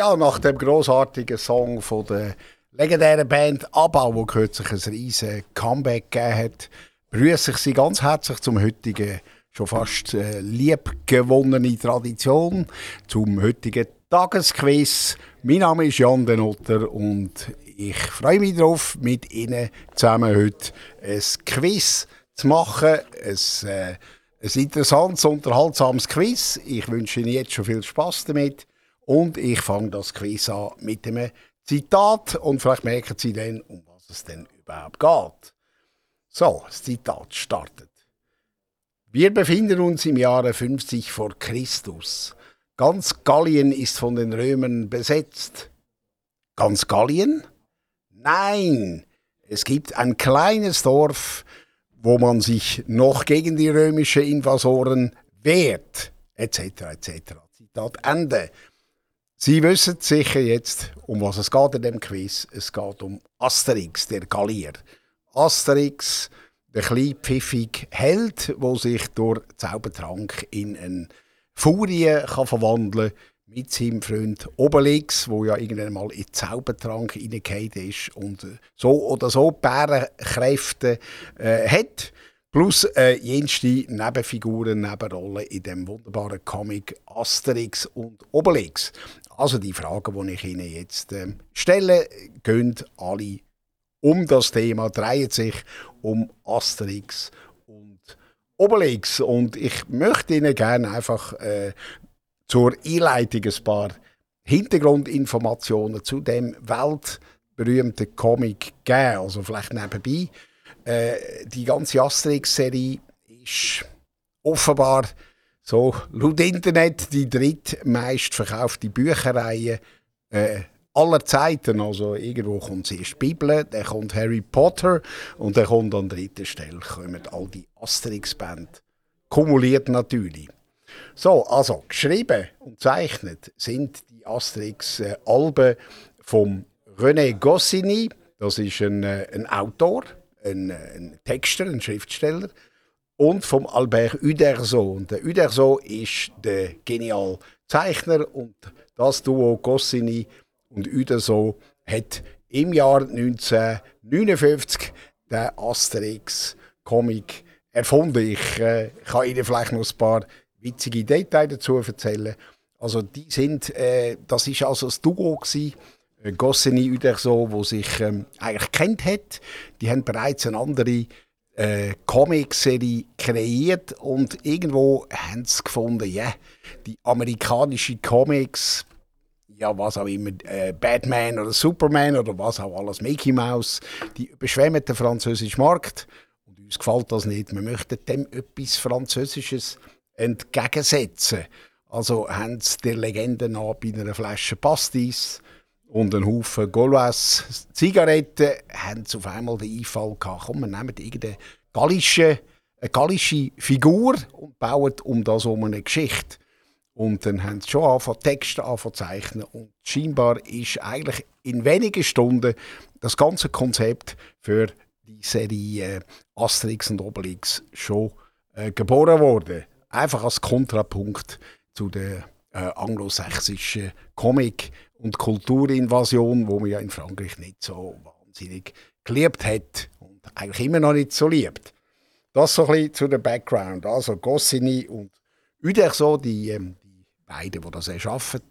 Ja, nach dem großartigen Song von der legendären Band Abbau, wo kürzlich ein riesen Comeback gegeben hat, begrüße ich Sie ganz herzlich zum heutigen, schon fast äh, liebgewonnene Tradition, zum heutigen Tagesquiz. Mein Name ist Jan Denotter und ich freue mich darauf, mit Ihnen zusammen heute ein Quiz zu machen. Ein, äh, ein interessantes, unterhaltsames Quiz. Ich wünsche Ihnen jetzt schon viel Spaß damit. Und ich fange das Quiz an mit einem Zitat und vielleicht merken Sie dann, um was es denn überhaupt geht. So, das Zitat startet. Wir befinden uns im Jahre 50 vor Christus. Ganz Gallien ist von den Römern besetzt. Ganz Gallien? Nein, es gibt ein kleines Dorf, wo man sich noch gegen die römischen Invasoren wehrt, etc. etc. Zitat Ende. Sie wissen sicher jetzt, um was es geht in dem Quiz. Es geht um Asterix, der Gallier. Asterix, der kleine pfiffige Held, der sich durch Zaubertrank in eine Furie kann verwandeln mit seinem Freund Obelix, wo ja irgendwann mal in Zaubertrank hineingefallen ist und so oder so Bärenkräfte äh, hat. Plus äh, jenste Nebenfiguren, Nebenrollen in dem wunderbaren Comic Asterix und Obelix. Also die Fragen, die ich Ihnen jetzt äh, stelle, gehen alle um das Thema, drehen sich um Asterix und Obelix. Und ich möchte Ihnen gerne einfach äh, zur Einleitung ein paar Hintergrundinformationen zu dem weltberühmten Comic geben. Also vielleicht nebenbei. Äh, die ganze Asterix-Serie ist offenbar so laut Internet die drittmeist verkaufte Bücherreihe äh, aller Zeiten. Also irgendwo kommt zuerst die Bibel, dann kommt Harry Potter und dann kommt an dritter Stelle kommen all die Asterix-Band. Kumuliert natürlich. So, also geschrieben und gezeichnet sind die Asterix-Alben vom René Goscinny. Das ist ein, äh, ein Autor, ein, äh, ein Texter, ein Schriftsteller und vom Albert Uderzo. Der Uderzo ist der geniale Zeichner und das Duo Goscinny und Uderzo hat im Jahr 1959 den Asterix-Comic erfunden. Ich äh, kann Ihnen vielleicht noch ein paar witzige Details dazu erzählen. Also die sind, äh, das ist also das Duo gewesen, äh, Goscinny Uderzo, wo sich ähm, eigentlich kennt hat. Die haben bereits eine andere äh, Comic-Serie kreiert und irgendwo haben sie gefunden, ja, yeah, die amerikanische Comics, ja, was auch immer, äh, Batman oder Superman oder was auch alles, Mickey Mouse, die überschwemmen den französischen Markt und uns gefällt das nicht. Wir möchten dem etwas Französisches entgegensetzen. Also haben sie der Legende nach bei einer Flasche Pastis und einen Haufen Gaulois Zigaretten, haben auf einmal den Einfall gehabt, komm, wir nehmen irgendeine gallische, eine gallische Figur und bauen um das um eine Geschichte. Und dann haben sie schon angefangen, Texte angefangen zu zeichnen. Und scheinbar ist eigentlich in wenigen Stunden das ganze Konzept für die Serie Asterix und Obelix schon äh, geboren worden. Einfach als Kontrapunkt zu der äh, anglosächsischen Comic- und Kulturinvasion, wo man ja in Frankreich nicht so wahnsinnig geliebt hat und eigentlich immer noch nicht so liebt. Das so ein bisschen zu dem Background. Also Goscinny und Uderso, die, ähm, die beiden, die das erschaffen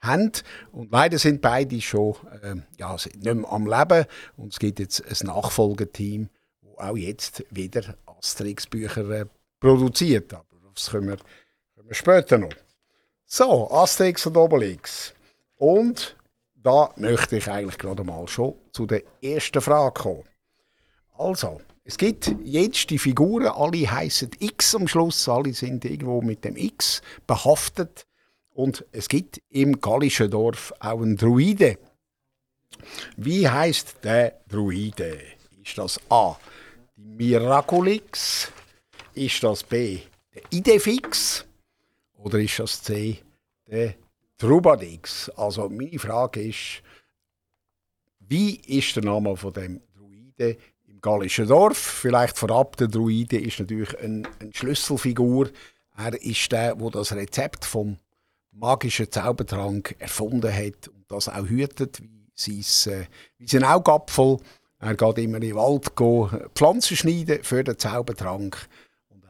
haben. Und leider sind beide schon ähm, ja, nicht mehr am Leben. Und es gibt jetzt ein Nachfolgeteam, das auch jetzt wieder Asterix-Bücher äh, produziert. Aber das können wir, können wir später noch. So, Asterix und Obelix. Und da möchte ich eigentlich gerade mal schon zu der ersten Frage kommen. Also, es gibt jetzt die Figuren, alle heißen X am Schluss, alle sind irgendwo mit dem X behaftet. Und es gibt im gallischen Dorf auch einen Druide. Wie heißt der Druide? Ist das A. Die Miraculix? Ist das B. Der Idefix? Oder ist das C. Der Trubadix. Also meine Frage ist, wie ist der Name von dem Druide im gallischen Dorf? Vielleicht vorab, der Druide ist natürlich eine, eine Schlüsselfigur. Er ist der, wo das Rezept vom magischen Zaubertrank erfunden hat und das auch hütet, wie, sein, äh, sein Augapfel. Er geht immer in den Wald gehen, Pflanzen schneiden für den Zaubertrank.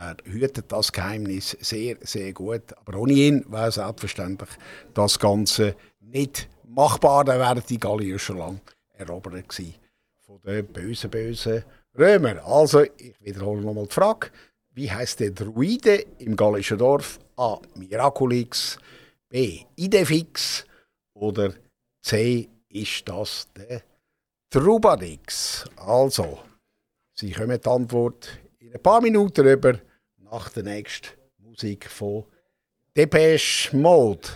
Er hütet das Geheimnis sehr, sehr gut. Aber ohne ihn wäre selbstverständlich das Ganze nicht machbar. Dann wären die Gallier schon lange erobert gewesen von den bösen, bösen Römern. Also, ich wiederhole nochmal die Frage. Wie heißt der Druide im gallischen Dorf? A. Miraculix. B. Idefix. Oder C. Ist das der Trubadix? Also, Sie kommen die Antwort in ein paar Minuten über nach der nächsten Musik von Depeche Mode.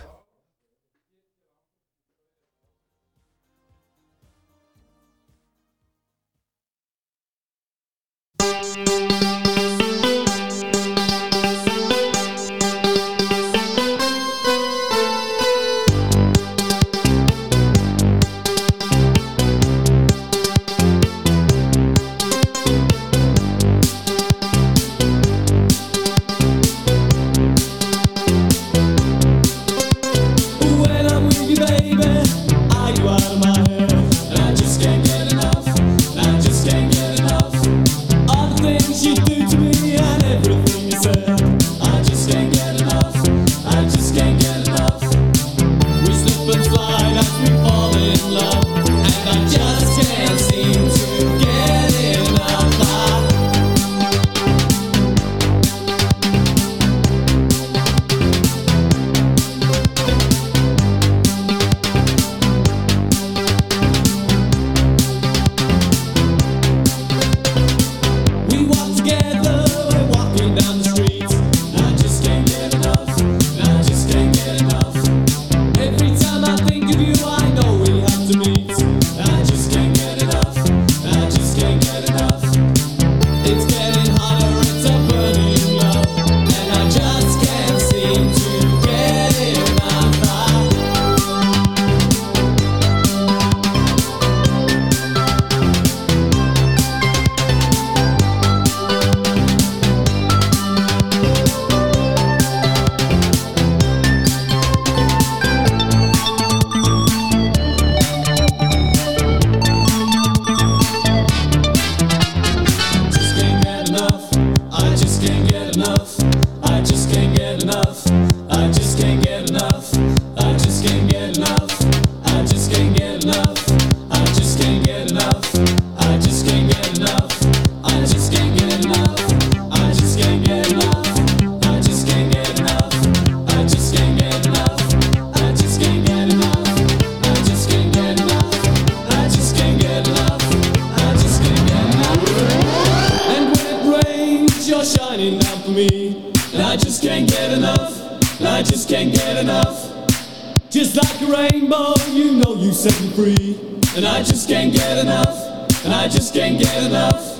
And I just can't get enough, and I just can't get enough.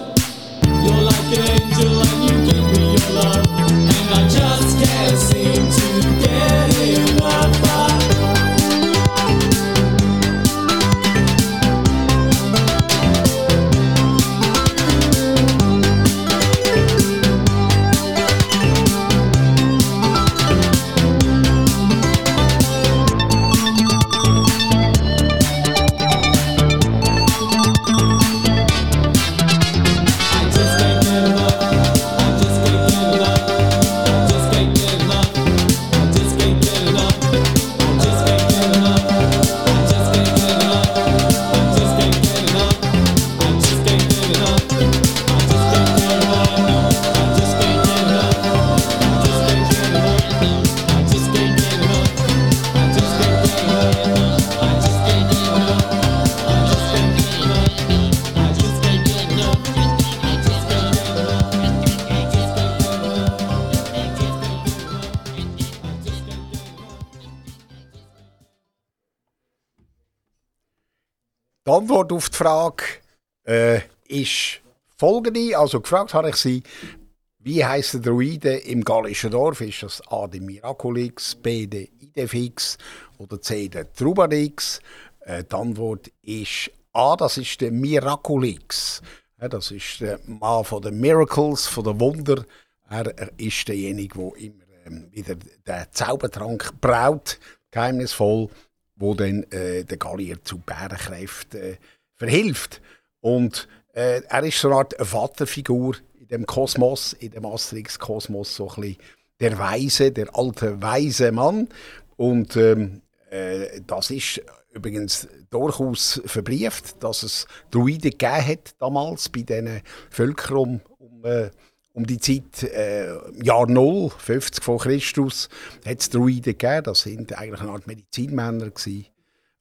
You're like an angel and you give me your love, and I just can't see. Antwort auf die Frage äh, ist folgende. Also gefragt habe ich sie, wie heisst der Druide im gallischen Dorf? Ist das A der Miraculix, B der Idefix oder C der Trubadix? Äh, die Antwort ist A, das ist der Miraculix. Ja, das ist der Mann von den Miracles, von den Wunder. Er, er ist derjenige, der immer ähm, wieder der Zaubertrank braut, geheimnisvoll, wo dann äh, der Gallier zu Bärenkräften äh, verhilft. Und äh, er ist so eine Art Vaterfigur in dem Kosmos, in dem Asterix-Kosmos, so ein bisschen der Weise, der alte weise Mann. Und ähm, äh, das ist übrigens durchaus verbrieft, dass es Druiden gegeben hat damals bei diesen Völkern um, um, äh, um die Zeit äh, Jahr 0, 50 vor Christus, hat es Druiden gegeben. Das sind eigentlich eine Art Medizinmänner gewesen.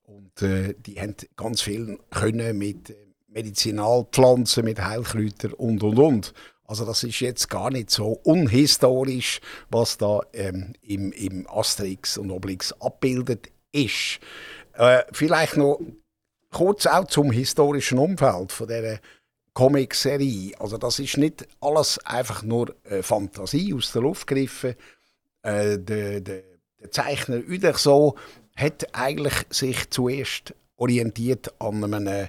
Und äh, die haben ganz viel können mit äh, Medizinalpflanzen, mit Heilkräutern und und und. Also das ist jetzt gar nicht so unhistorisch, was da ähm, im, im Asterix und Obelix abbildet ist. Äh, vielleicht noch kurz auch zum historischen Umfeld von dieser Comic-Serie. Also das ist nicht alles einfach nur äh, Fantasie aus der Luft gegriffen. Äh, der, der, der Zeichner Uderso hat eigentlich sich zuerst orientiert an einem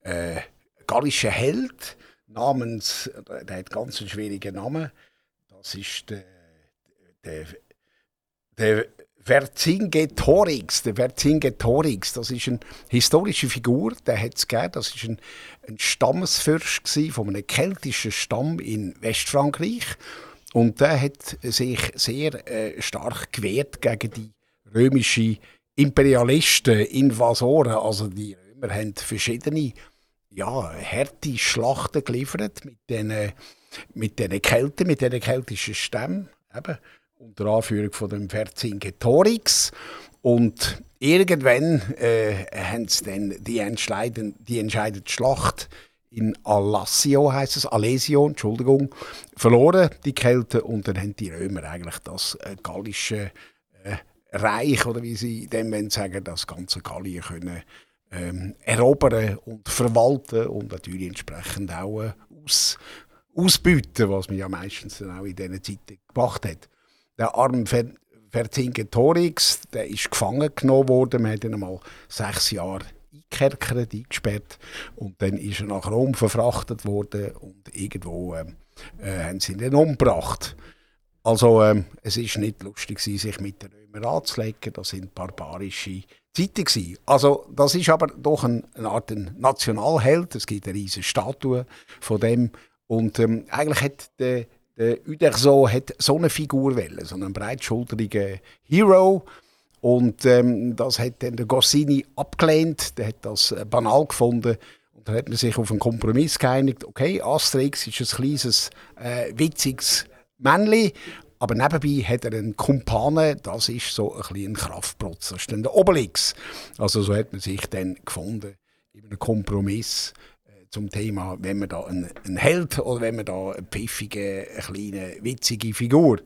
äh, gallischen Held namens, der hat ganz einen schwierigen Namen. Das ist der, der, der Vercingetorix, der Vercingetorix, das ist eine historische Figur, der hat es gegeben. Das ist ein, ein Stammesfürst von einem keltischen Stamm in Westfrankreich und der hat sich sehr äh, stark gewehrt gegen die römischen Imperialisten, Invasoren. Also die Römer haben verschiedene ja, harte Schlachten geliefert mit diesen mit den Kelten, mit diesen keltischen Stämmen. Eben unter Anführung von dem Vercingetorix. Und irgendwann äh, haben sie dann die, entscheidende, die entscheidende Schlacht in Alassio, heißt es, Alesio, Entschuldigung, verloren, die Kelten. Und dann haben die Römer eigentlich das äh, gallische Reich, oder wie sie dem sagen, das ganze Gallien können ähm, erobern und verwalten und natürlich entsprechend auch äh, aus, ausbieten, was man ja meistens dann auch in diesen Zeiten gemacht hat der arme Vercingetorix, der ist gefangen genommen worden. Man hat ihn einmal sechs Jahre eingekerkert, eingesperrt und dann ist er nach Rom verfrachtet worden und irgendwo äh, äh, haben sie ihn dann umgebracht. Also äh, es ist nicht lustig sich mit Römern anzulegen, das sind barbarische Zeiten gewesen. Also das ist aber doch ein, eine Art Nationalheld, es gibt eine riesige Statue von dem und ähm, eigentlich hat der der Uderso hat so eine Figur wollen, so einen breitschulterigen Hero. Und ähm, das hat dann der Goscinny abgelehnt. Der hat das äh, banal gefunden. Und da hat man sich auf einen Kompromiss geeinigt. Okay, Asterix ist ein kleines, äh, witziges Männchen. Aber nebenbei hat er einen Kumpane, das ist so ein bisschen ein Kraftprotz. Das ist dann der Obelix. Also so hat man sich dann gefunden in einem Kompromiss zum Thema, wenn man da einen, einen Held oder wenn man da eine pfiffige, eine kleine, witzige Figur.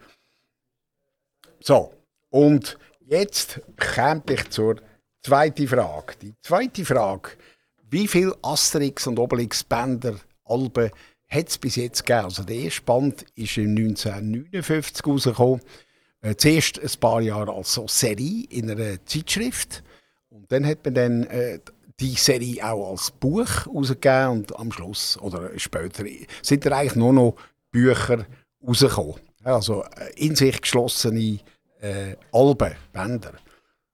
So, und jetzt komme ich zur zweiten Frage. Die zweite Frage, wie viele Asterix und Obelix Bänder, Alben hat es bis jetzt gegeben? Also der erste Band ist im 1959 rausgekommen. Äh, zuerst ein paar Jahre als so Serie in einer Zeitschrift. Und dann hat man dann äh, die Serie auch als Buch rausgegeben und am Schluss oder später sind da eigentlich nur noch Bücher rausgekommen. Also äh, in sich geschlossene äh, Alben, Bänder.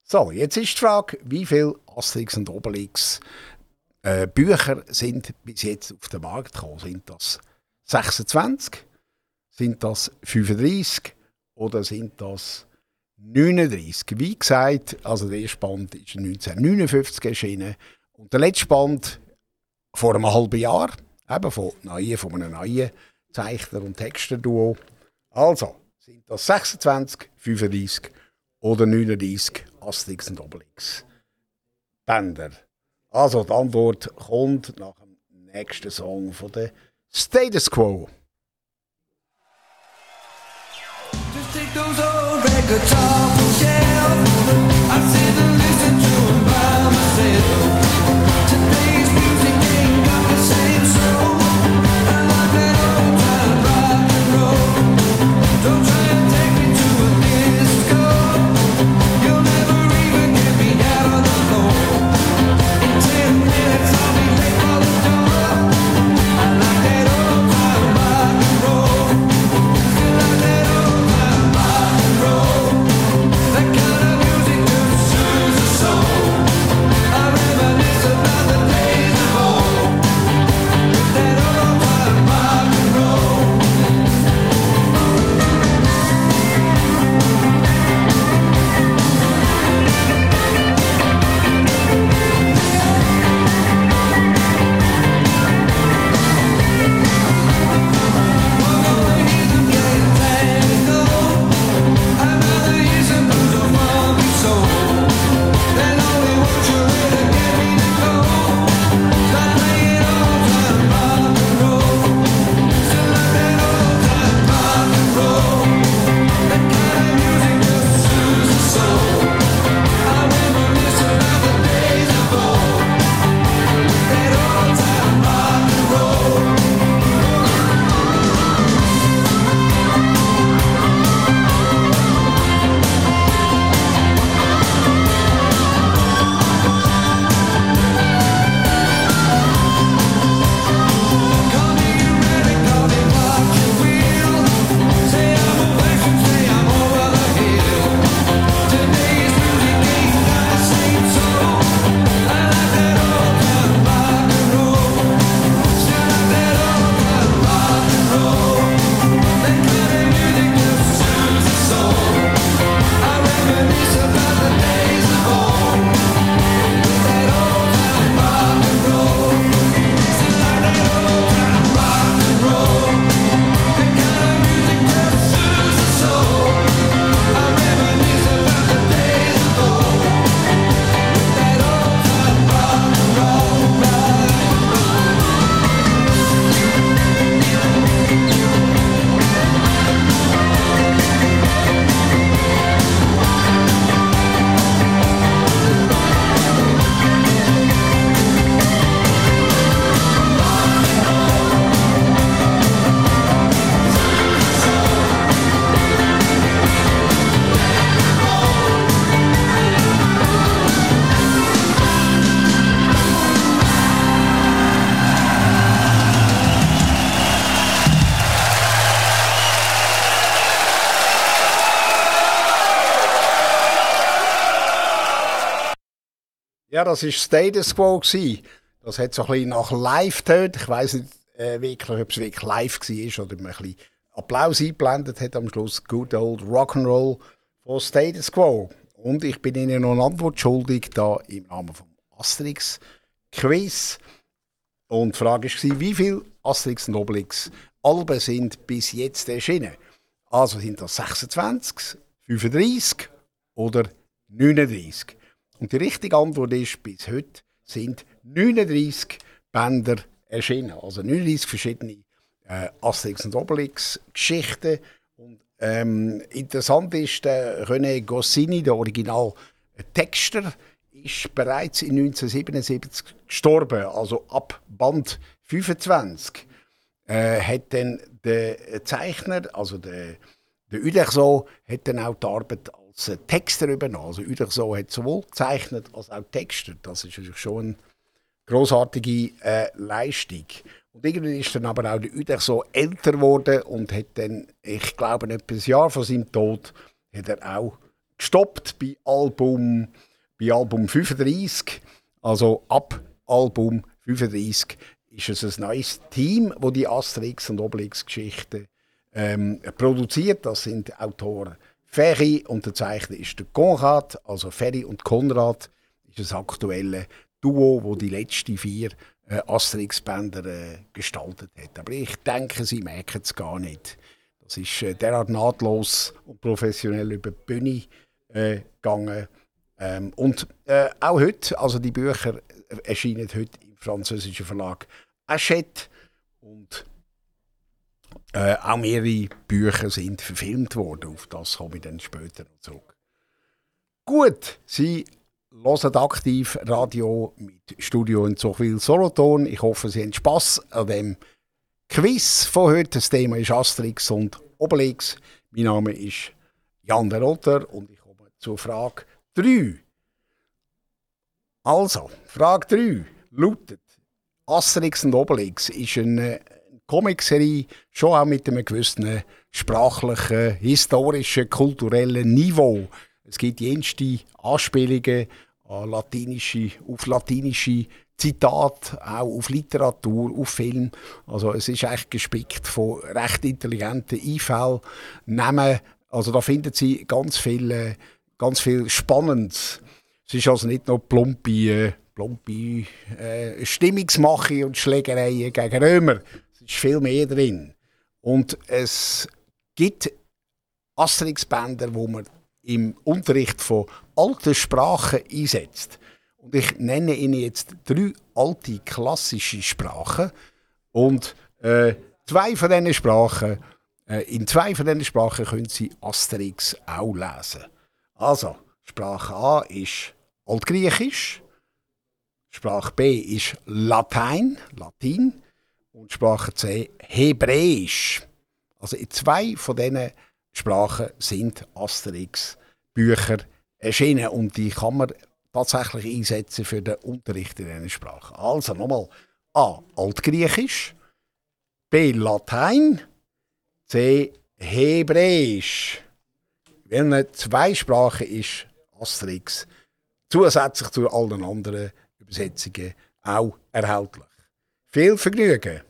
So, jetzt ist die Frage, wie viele Asterix und Obelix äh, Bücher sind bis jetzt auf den Markt gekommen? Sind das 26? Sind das 35? Oder sind das 39? Wie gesagt, also der erste Band ist 1959 erschienen und der letzte Band vor einem halben Jahr, eben von, neuen, von einem neuen Zeichner- und Texter-Duo. Also, sind das 26, 35 oder 39 Asterix und Obelix Bänder? Also, die Antwort kommt nach dem nächsten Song von der Status Quo. Just take das war Status Quo. Das hat so ein bisschen nach live getönt. Ich weiß nicht äh, wirklich, ob es wirklich live war oder man ein bisschen Applaus eingeblendet hat am Schluss. Good old Rock'n'Roll von Status Quo. Und ich bin Ihnen noch eine Antwort schuldig, da im Namen vom Asterix Quiz. Und die Frage war, wie viele Asterix und Obelix Alben sind bis jetzt erschienen? Also sind das 26, 35 oder 39? Und die richtige Antwort ist, bis heute sind 39 Bänder erschienen. Also 39 verschiedene äh, Asterix und Obelix Geschichten. Und ähm, interessant ist, der René Goscinny, der Original Texter, ist bereits in 1977 gestorben, also ab Band 25. Äh, hat dann der Zeichner, also der, der Uderso, hat dann auch die Arbeit als Texter übernommen. Also Uderso hat sowohl gezeichnet als auch Texter. Das ist natürlich schon eine großartige äh, Leistung. Und irgendwie ist dann aber auch der Uder so älter geworden und hat dann, ich glaube, etwa ein Jahr vor seinem Tod, hat er auch gestoppt bei Album, bei Album 35. Also ab Album 35 ist es ein neues Team, wo die Asterix und Obelix Geschichten ähm, produziert. Das sind Autoren Ferry Zeichner ist der Konrad, also Ferry und Konrad ist das aktuelle Duo, wo die letzten vier äh, Asterix-Bänder äh, gestaltet hat. Aber ich denke, sie merken es gar nicht. Das ist äh, derart nahtlos und professionell über die Bühne äh, gegangen. Ähm, und äh, auch heute, also die Bücher erscheinen heute im französischen Verlag Hachette und äh, auch mehrere Bücher sind verfilmt worden. Auf das komme ich dann später noch zurück. Gut, Sie hören aktiv Radio mit Studio in Zuchwil Solothurn. Ich hoffe, Sie haben Spass an dem Quiz von heute. Das Thema ist Asterix und Obelix. Mein Name ist Jan der Rotter und ich komme zur Frage 3. Also, Frage 3 lautet: Asterix und Obelix ist eine Comicserie, schon auch mit einem gewissen sprachlichen, historischen, kulturellen Niveau. Es gibt jenste Anspielungen an latinische, auf latinische Zitate, auch auf Literatur, auf Film. Also es ist eigentlich gespickt von recht intelligenten Einfällen. Namen, also da finden Sie ganz viel, äh, ganz viel Spannendes. Es ist also nicht nur plumpe, äh, plumpe äh, Stimmungsmache und Schlägereien gegen Römer. Ist viel mehr drin. Und es gibt Asterix-Bänder, wo man im Unterricht von alten Sprachen einsetzt. Und ich nenne Ihnen jetzt drei alte klassische Sprachen. Und äh, zwei von diesen Sprachen, äh, in zwei von diesen Sprachen können Sie Asterix auch lesen. Also, Sprache A ist Altgriechisch, Sprache B ist Latein, Latin und Sprache C Hebräisch. Also in zwei von diesen Sprachen sind Asterix-Bücher erschienen und die kann man tatsächlich einsetzen für den Unterricht in diesen Sprachen. Also nochmal A. Altgriechisch, B. Latein, C. Hebräisch. Wenn zwei Sprachen ist Asterix zusätzlich zu allen anderen Übersetzungen auch erhältlich. Viel Vergnügen!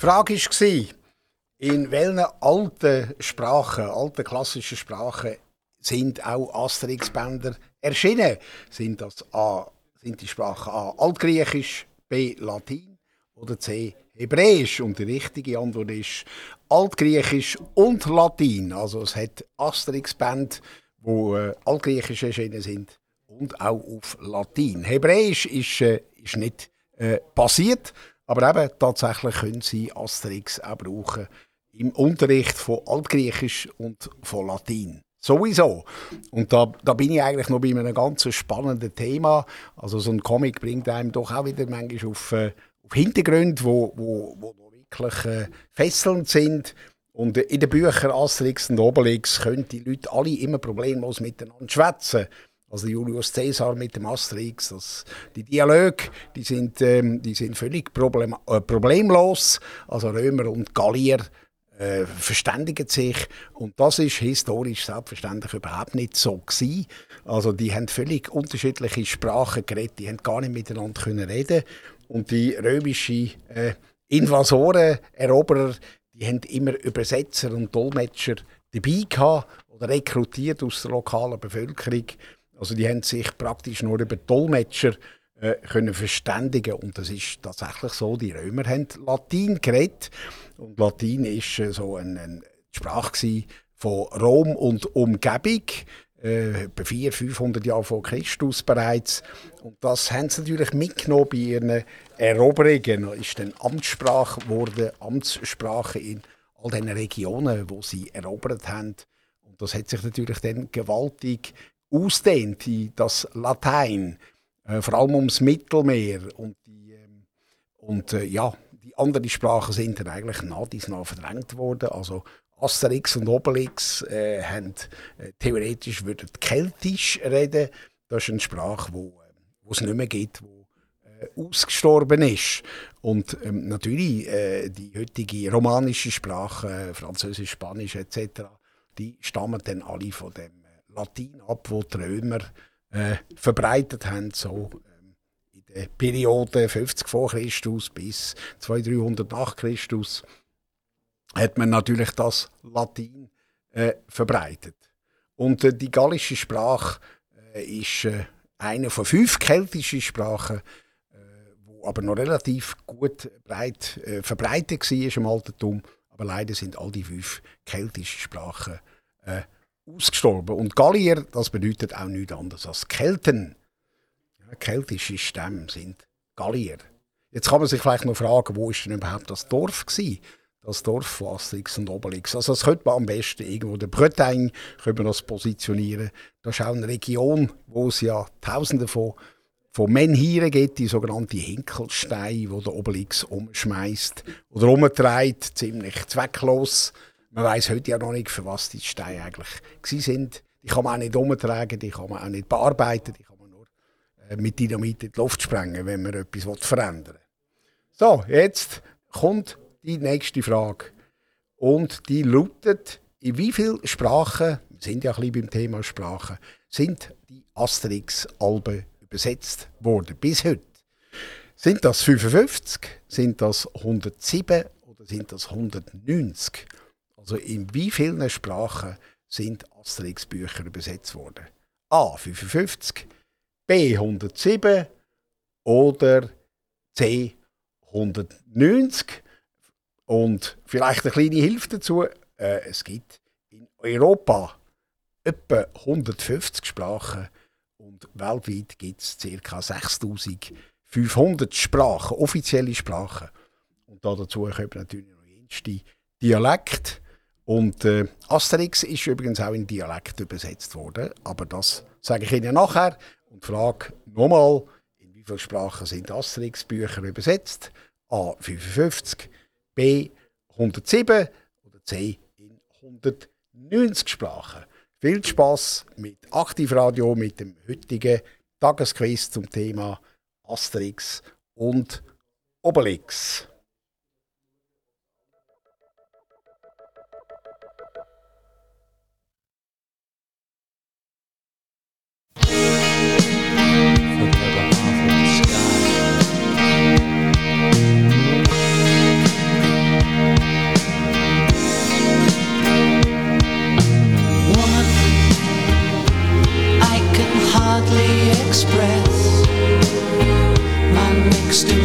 Frage war, in welchen alten Sprachen, alten klassischen Sprachen, sind auch Asterix-Bänder erschienen? Sind, das A, sind die Sprachen A Altgriechisch, B Latin oder C Hebräisch? Und die richtige Antwort ist Altgriechisch und Latin. Also es hat Asterix-Bände, die äh, Altgriechisch erschienen sind und auch auf Latin. Hebräisch ist, äh, ist nicht äh, passiert, aber eben tatsächlich können Sie Asterix auch brauchen im Unterricht von Altgriechisch und von Latin. Sowieso. Und da, da bin ich eigentlich noch bei einem ganz spannenden Thema. Also so ein Comic bringt einem doch auch wieder manchmal auf, äh, auf Hintergründe, wo, wo, wo wirklich äh, fesselnd sind. Und in den Büchern Asterix und Obelix können die Leute alle immer problemlos miteinander schwätzen. Also Julius Caesar mit dem Asterix, das, die Dialoge, die sind, ähm, die sind völlig problem, äh, problemlos. Also Römer und Gallier äh, verständigen sich und das ist historisch selbstverständlich überhaupt nicht so gewesen. Also die haben völlig unterschiedliche Sprachen geredet, die haben gar nicht miteinander können reden und die römischen äh, Invasoren, Eroberer, die haben immer Übersetzer und Dolmetscher dabei gehabt oder rekrutiert aus der lokalen Bevölkerung. Also die haben sich praktisch nur über Dolmetscher äh, können verständigen und das ist tatsächlich so. Die Römer haben Latin geredet und Latin ist äh, so eine, eine Sprache von Rom und Umgebung äh, etwa 400, 500 Jahre vor Christus bereits. Und das haben sie natürlich mitgenommen bei ihren Eroberungen. Das ist dann Amtssprache geworden, Amtssprache in all den Regionen, wo sie erobert haben. Und das hat sich natürlich dann gewaltig ausdehnt, das Latein, äh, vor allem ums Mittelmeer. Und, die, ähm, und äh, ja, die anderen Sprachen sind dann eigentlich nach dies nach verdrängt worden. Also Asterix und Obelix äh, haben, äh, theoretisch würden Keltisch reden. Das ist eine Sprache, wo, äh, wo es nicht mehr gibt, wo äh, ausgestorben ist. Und ähm, natürlich äh, die heutige romanische Sprache, äh, Französisch, Spanisch etc., die stammen dann alle von dem Latin ab, wo die Römer äh, verbreitet haben, so ähm, in der Periode 50 vor Christus bis 200, 300 nach Christus hat man natürlich das Latin äh, verbreitet. Und äh, die gallische Sprache äh, ist äh, eine von fünf keltischen Sprachen, äh, wo aber noch relativ gut breit verbreitet war im Altertum. Aber leider sind all die fünf keltischen Sprachen äh, ausgestorben. Und Gallier, das bedeutet auch nichts anderes als Kelten. Keltische Stämme sind Gallier. Jetzt kann man sich vielleicht noch fragen, wo ist denn überhaupt das Dorf gewesen? das Dorf von Asterix und Obelix. Also das könnte man am besten irgendwo der Bretagne können wir das positionieren. Das ist auch eine Region, wo es ja Tausende von, von Menhiren gibt, die sogenannte Hinkelsteine, wo der Obelix umschmeißt oder umtreibt, ziemlich zwecklos. Man weiß heute ja noch nicht, für was die Steine eigentlich sind. Die kann man auch nicht umtragen, die kann man auch nicht bearbeiten, die kann man nur äh, mit Dynamit in die Luft sprengen, wenn man etwas verändern will. So, jetzt kommt die nächste Frage. Und die lautet, in wie vielen Sprachen, wir sind ja ein bisschen beim Thema Sprachen, sind die Asterix-Alben übersetzt worden bis heute? Sind das 55, sind das 107 oder sind das 190? Also in wie vielen Sprachen sind Asterix-Bücher übersetzt worden? A. 55, B. 107 oder C. 190? Und vielleicht eine kleine Hilfe dazu. Äh, es gibt in Europa etwa 150 Sprachen und weltweit gibt es ca. 6500 Sprachen, offizielle Sprachen. Und da dazu kommt natürlich noch jenste Dialekt. Und äh, Asterix ist übrigens auch in Dialekt übersetzt worden, aber das sage ich Ihnen nachher und frage nochmal, in wie vielen Sprachen sind Asterix-Bücher übersetzt? A. 55, B 107 oder C in 190 Sprachen. Viel Spaß mit Aktivradio, mit dem heutigen Tagesquiz zum Thema Asterix und Obelix. express. My mixed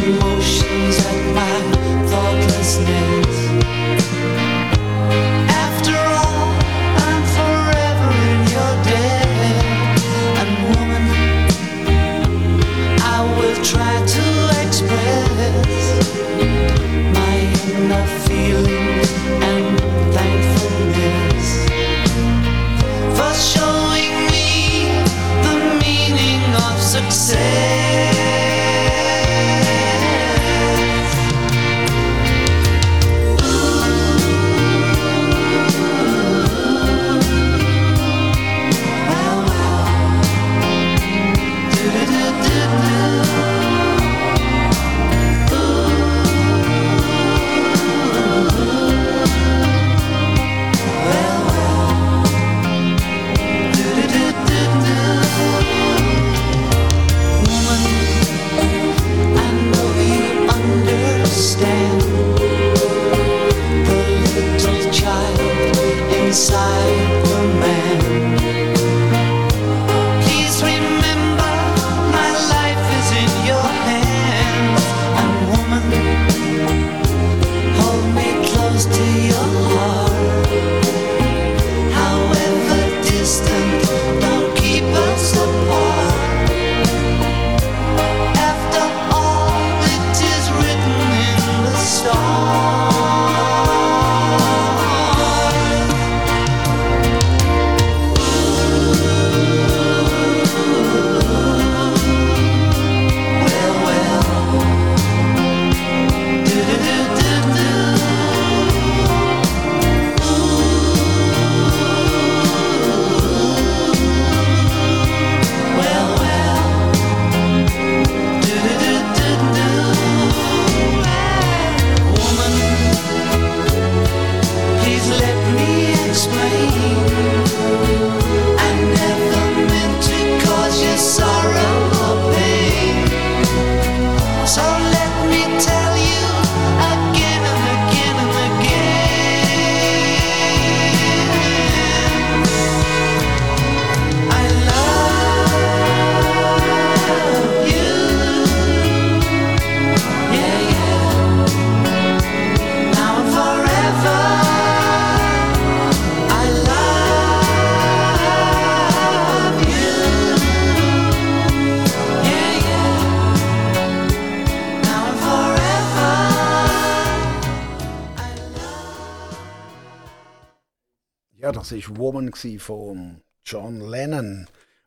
das war Woman von John Lennon.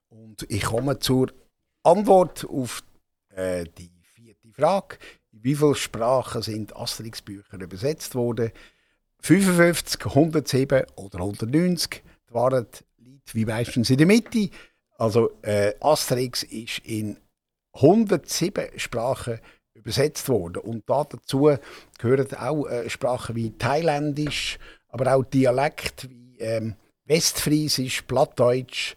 Und ich komme zur Antwort auf äh, die vierte Frage. In wie viele Sprachen sind Asterix-Bücher übersetzt worden? 55, 107 oder 190? Die Wahrheit liegt wie meistens in der Mitte. Also äh, Asterix ist in 107 Sprachen übersetzt worden. Und dazu gehören auch äh, Sprachen wie Thailändisch, aber auch Dialekt wie ähm, Westfriesisch, Plattdeutsch,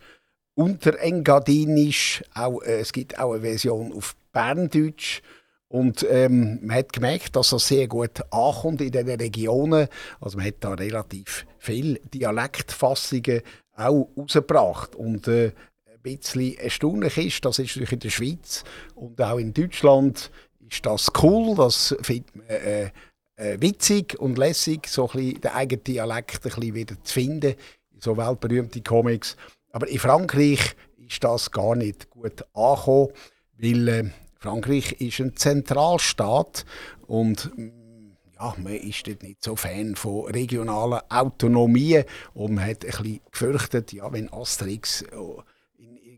Unterengadinisch, auch, äh, es gibt auch eine Version auf Berndeutsch. Und ähm, man hat gemerkt, dass das sehr gut ankommt in diesen Regionen. Also man hat da relativ viele Dialektfassungen auch rausgebracht. Und äh, ein bisschen erstaunlich ist, das ist in der Schweiz und auch in Deutschland ist das cool, das findet man äh, äh, witzig und lässig, so ein bisschen den eigenen Dialekt ein bisschen wieder zu finden, so weltberühmte Comics. Aber in Frankreich ist das gar nicht gut angekommen, weil äh, Frankreich ist ein Zentralstaat und mm, ja, man ist dort nicht so Fan von regionaler Autonomie und man hat ein bisschen gefürchtet, ja, wenn Asterix oh,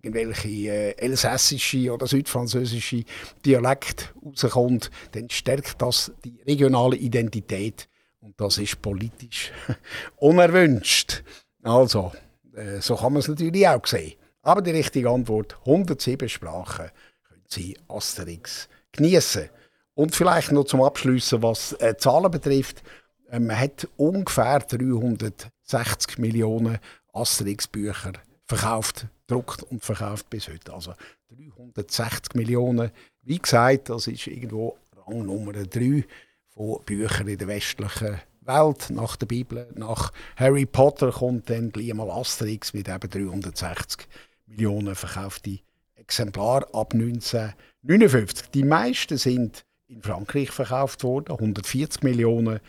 irgendwelche äh, elsässische oder südfranzösische Dialekt rauskommt, dann stärkt das die regionale Identität und das ist politisch unerwünscht. Also, äh, so kann man es natürlich auch sehen. Aber die richtige Antwort, 107 Sprachen können Sie Asterix genießen. Und vielleicht noch zum Abschließen, was äh, Zahlen betrifft. Äh, man hat ungefähr 360 Millionen Asterix-Bücher verkauft druckt und verkauft bis heute. Also 360 Millionen. Wie gesagt, das ist irgendwo Rang Nummer 3 von Büchern in der westlichen Welt. Nach der Bibel, nach Harry Potter kommt dann gleich mal Asterix mit eben 360 Millionen verkaufte Exemplare ab 1959. Die meisten sind in Frankreich verkauft worden, 140 Millionen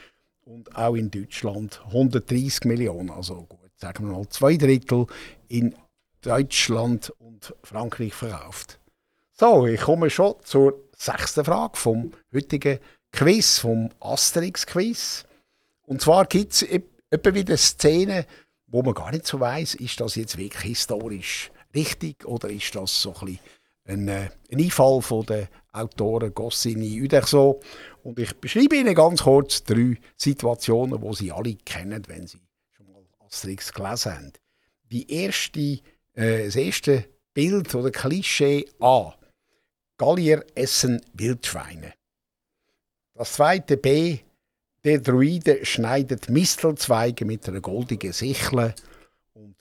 und auch in Deutschland 130 Millionen. Also gut, sagen wir mal zwei Drittel in Deutschland und Frankreich verkauft. So, ich komme schon zur sechsten Frage vom heutigen Quiz, vom Asterix-Quiz. Und zwar gibt es etwa wieder Szenen, wo man gar nicht so weiß, ist das jetzt wirklich historisch richtig oder ist das so ein, ein, äh, ein Einfall von den Autoren Goscinny Uderso. Und ich beschreibe Ihnen ganz kurz drei Situationen, wo Sie alle kennen, wenn Sie schon mal Asterix gelesen haben. Die erste äh, das erste Bild oder Klischee A. Gallier essen Wildschweine. Das zweite B. Der Druide schneidet Mistelzweige mit einer goldigen Sichel. Und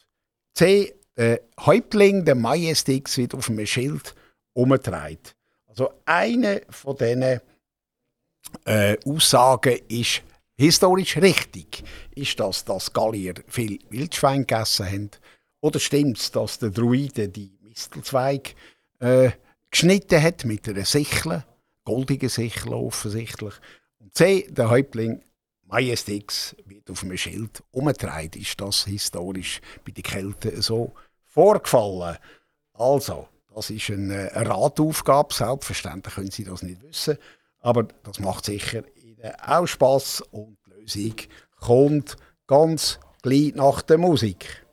C. Der Häuptling, der Majestix, wird auf einem Schild umgedreht. Also eine von diesen äh, Aussagen ist historisch richtig? Ist das, dass Gallier viel Wildschwein gegessen haben? Oder stimmt es, dass der Druide die Mistelzweig äh, geschnitten hat mit einer Sichel, goldigen Sichel offensichtlich? Und C, der Häuptling Majestix wird auf einem Schild umgetragen. Ist das historisch bei den Kelten so vorgefallen? Also, das ist eine, eine Rataufgabe. Selbstverständlich können Sie das nicht wissen. Aber das macht sicher Ihnen auch Spass und die Lösung kommt ganz gleich nach der Musik.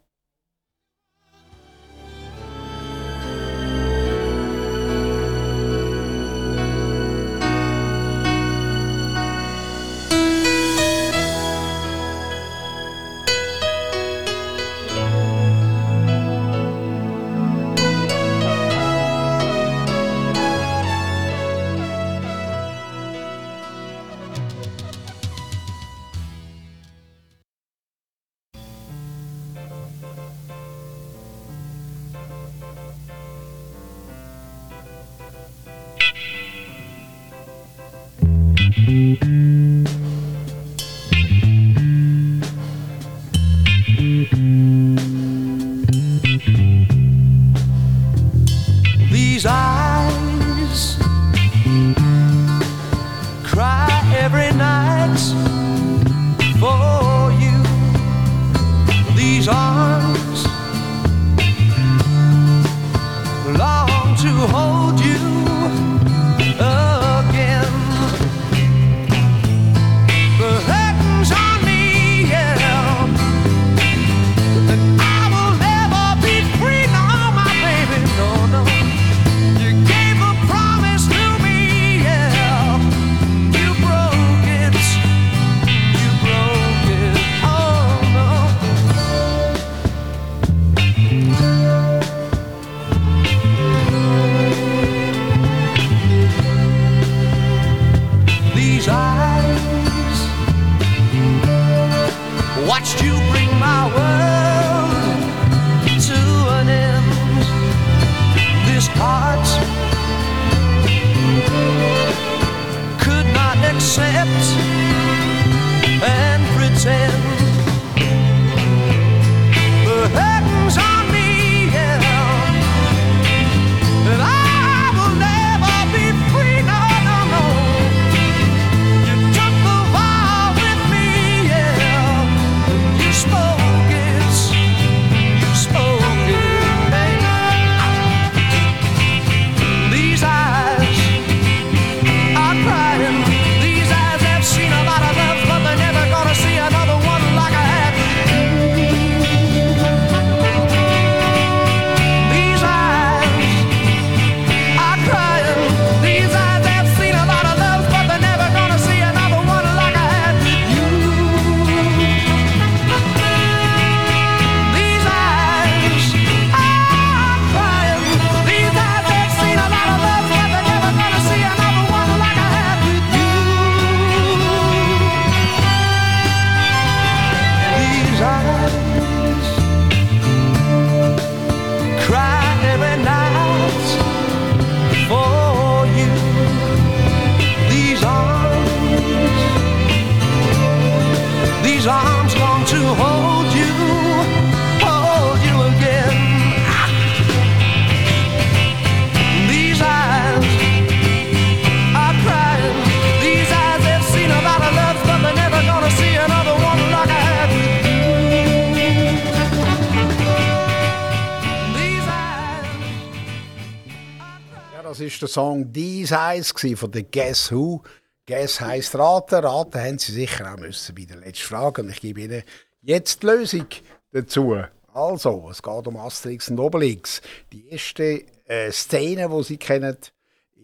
«These Eyes» von der Guess Who. Guess heisst raten. Raten haben Sie sicher auch müssen bei der letzten Frage. Und ich gebe Ihnen jetzt die Lösung dazu. Also, es geht um Asterix und Obelix. Die erste äh, Szene, die Sie kennen,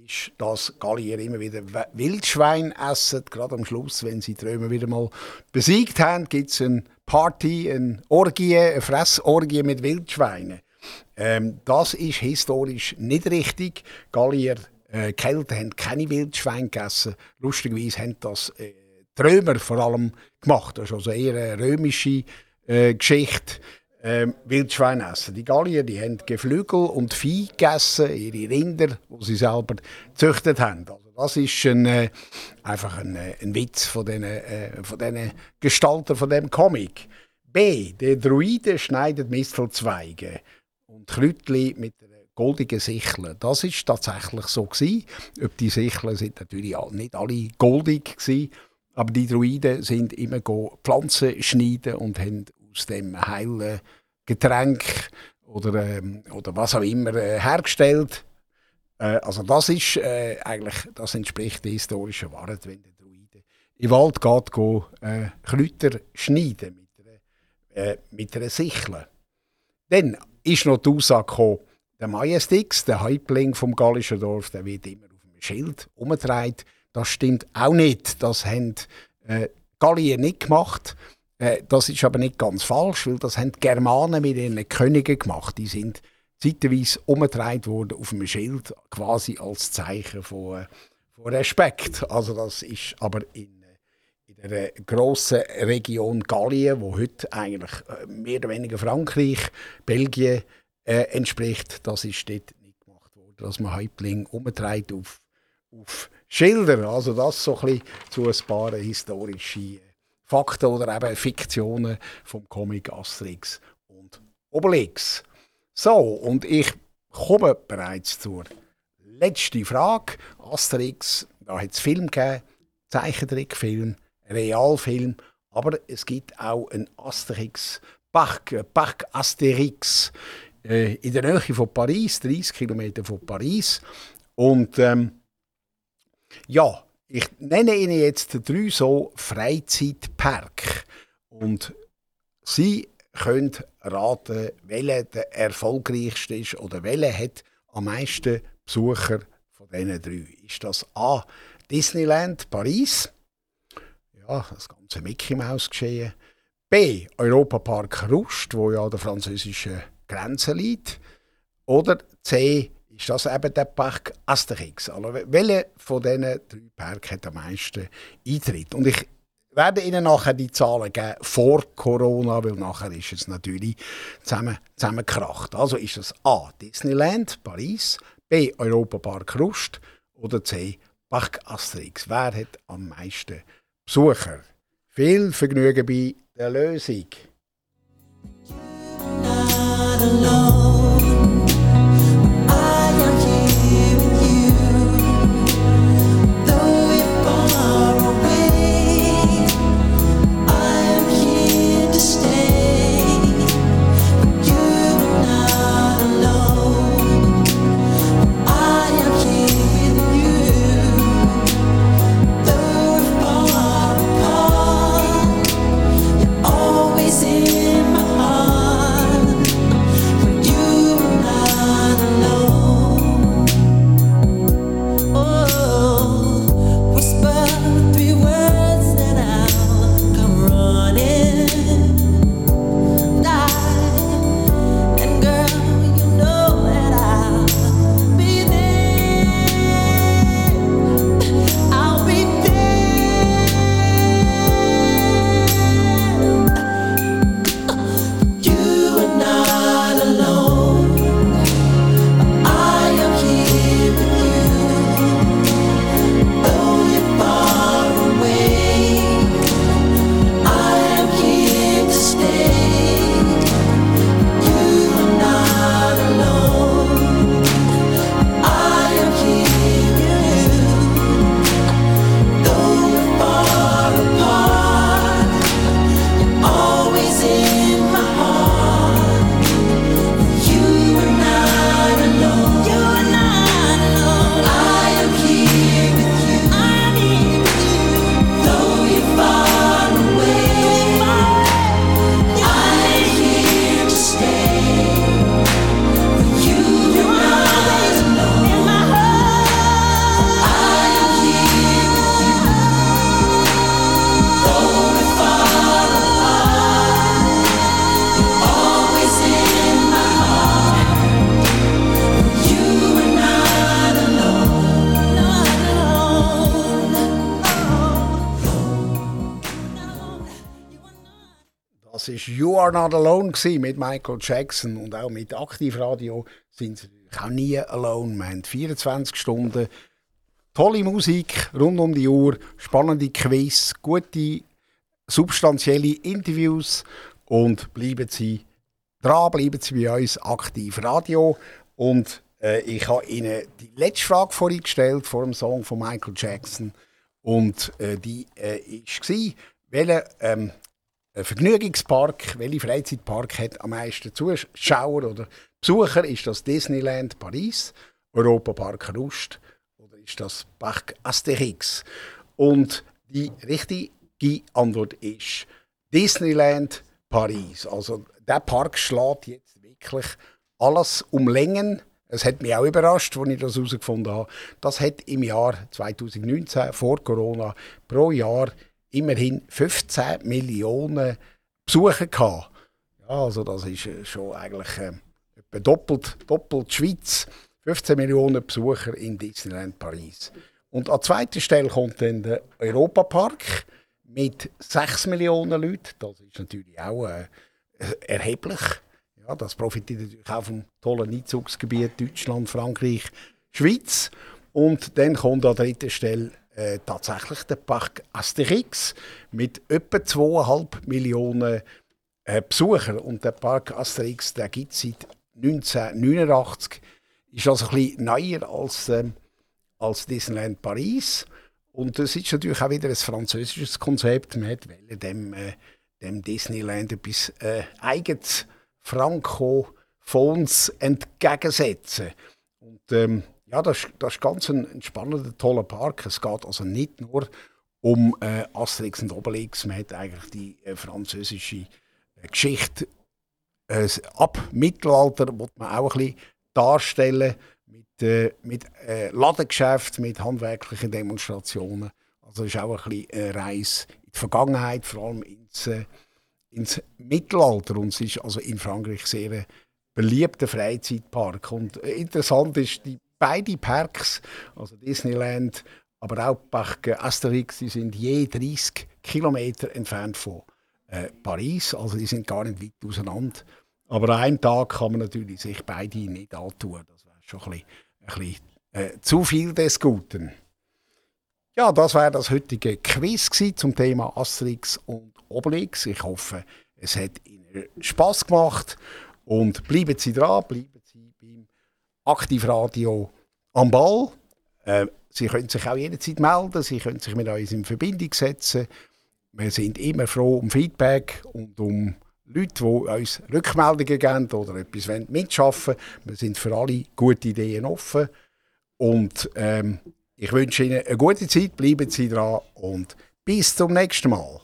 ist, dass Gallier immer wieder Wildschwein essen. Gerade am Schluss, wenn sie die Römer wieder mal besiegt haben, gibt es eine Party, eine Orgie, eine Fressorgie mit Wildschweinen. Ähm, das ist historisch nicht richtig. Gallier, äh, Kelten haben keine Wildschweine gegessen. Lustigerweise haben das äh, die Römer vor allem gemacht. Das ist also eher eine römische äh, Geschichte. Ähm, Wildschwein essen. Die Gallier die haben Geflügel und Vieh gegessen, ihre Rinder, die sie selber gezüchtet haben. Also Das ist ein, äh, einfach ein, äh, ein, Witz von diesen, äh, von diesen Gestalten von dem Comic. B. Der Druide schneidet Mistelzweige und Krütli mit einer goldigen Sichel. Das ist tatsächlich so gewesen. Ob die Sicheln sind natürlich nicht alle goldig gewesen, aber die Druiden sind immer Pflanzen schneiden und haben aus dem heilen Getränk oder, ähm, oder was auch immer äh, hergestellt. Äh, also das ist äh, eigentlich, das entspricht der historischen Wahrheit, wenn der Druide im Wald geht, go, äh, Kräuter schneiden mit einer, äh, mit einer Sichel. Dann ist noch die Aussage gekommen, der Majestix, der Häuptling vom gallischen Dorf, der wird immer auf einem Schild umgetragen. Das stimmt auch nicht. Das haben äh, Gallien nicht gemacht. Äh, das ist aber nicht ganz falsch, weil das haben die Germanen mit ihren Königen gemacht. Die sind zeitweise umgedreht worden auf einem Schild, quasi als Zeichen von, äh, von Respekt. Also das ist aber in, äh, in der grossen Region Gallien, wo heute eigentlich äh, mehr oder weniger Frankreich, Belgien äh, entspricht, das ist dort nicht gemacht worden, dass man Häuptling umdreht auf, auf Schilder. Also das so ein zu ein paar historischen Fakten oder eben Fiktionen vom Comic Asterix und Obelix. So, und ich komme bereits zur letzten Frage. Asterix, da hat es Film gegeben, Zeichentrickfilm, Realfilm, aber es gibt auch einen Asterix, Park, Park Asterix äh, in der Nähe von Paris, 30 Kilometer von Paris. Und ähm, ja, ich nenne Ihnen jetzt drei so Freizeitpark. Und Sie können raten, welcher der erfolgreichste ist oder welcher hat am meisten Besucher von diesen drei. Ist das A. Disneyland Paris? Ja, das ganze Mickey Mouse geschehen. B. Europapark Rust, wo ja der französischen Grenze liegt. Oder C ist das eben der Park Asterix. Also, welcher von diesen drei Parks hat am meisten Eintritt? Und ich werde Ihnen nachher die Zahlen geben vor Corona, weil nachher ist es natürlich zusammen, zusammengekracht. Also ist es A. Disneyland, Paris, B. Europapark Rust oder C. Park Asterix. Wer hat am meisten Besucher? Viel Vergnügen bei der Lösung. alone. Not alone. Are Not Alone mit Michael Jackson und auch mit Aktivradio sind sie auch nie alone. Wir haben 24 Stunden tolle Musik rund um die Uhr, spannende Quiz, gute, substanzielle Interviews und bleiben Sie dran, bleiben Sie bei uns aktiv Radio und äh, ich habe Ihnen die letzte Frage vorhin gestellt vor dem Song von Michael Jackson und äh, die äh, war, welcher ähm, Vergnügungspark, welcher Freizeitpark hat am meisten Zuschauer oder Besucher? Ist das Disneyland Paris, Europapark Rust oder ist das Parc Asterix? Und die richtige Antwort ist Disneyland Paris. Also der Park schlägt jetzt wirklich alles um Längen. Es hat mich auch überrascht, als ich das herausgefunden habe. Das hat im Jahr 2019 vor Corona pro Jahr immerhin 15 Millionen Besucher gehabt. Ja, also das ist schon eigentlich äh, doppelt, doppelt die Schweiz. 15 Millionen Besucher in Disneyland Paris. Und an zweiter Stelle kommt dann der Europapark mit 6 Millionen Leuten. Das ist natürlich auch äh, erheblich. Ja, das profitiert natürlich auch vom tollen Einzugsgebiet Deutschland, Frankreich, Schweiz. Und dann kommt an dritter Stelle äh, tatsächlich der Park Asterix mit etwa 2,5 Millionen äh, Besuchern. Und der Park Asterix gibt es seit 1989. Ist also ein bisschen neuer als, äh, als Disneyland Paris. Und das ist natürlich auch wieder ein französisches Konzept. Man hat dem, äh, dem Disneyland etwas äh, eigenes Franco-Fonds entgegensetzen. Und ähm, ja, das, das ist ganz ein, ein spannender, toller Park. Es geht also nicht nur um äh, Asterix und Obelix. Man hat eigentlich die äh, französische äh, Geschichte äh, ab Mittelalter, muss man auch ein bisschen darstellen mit, äh, mit äh, Ladengeschäft, mit handwerklichen Demonstrationen. Also es ist auch ein bisschen eine Reise in die Vergangenheit, vor allem ins, äh, ins Mittelalter. Und es ist also in Frankreich sehr ein beliebter Freizeitpark. Und äh, interessant ist, die beide Parks, also Disneyland, aber auch Park Asterix, die sind je 30 Kilometer entfernt von äh, Paris, also die sind gar nicht weit auseinander. Aber an einem Tag kann man natürlich sich beide nicht antun. Das wäre schon ein bisschen, ein bisschen äh, zu viel des Guten. Ja, das wäre das heutige Quiz zum Thema Asterix und Obelix. Ich hoffe, es hat Ihnen Spaß gemacht und bleiben Sie dran, bleiben Aktivradio am Ball. Äh, Sie können sich auch jederzeit melden, Sie können sich mit uns in Verbindung setzen. Wir sind immer froh um Feedback und um Leute, die uns Rückmeldungen geben oder etwas mitschaffen wollen. Wir sind für alle gute Ideen offen. Und ähm, ich wünsche Ihnen eine gute Zeit, bleiben Sie dran und bis zum nächsten Mal.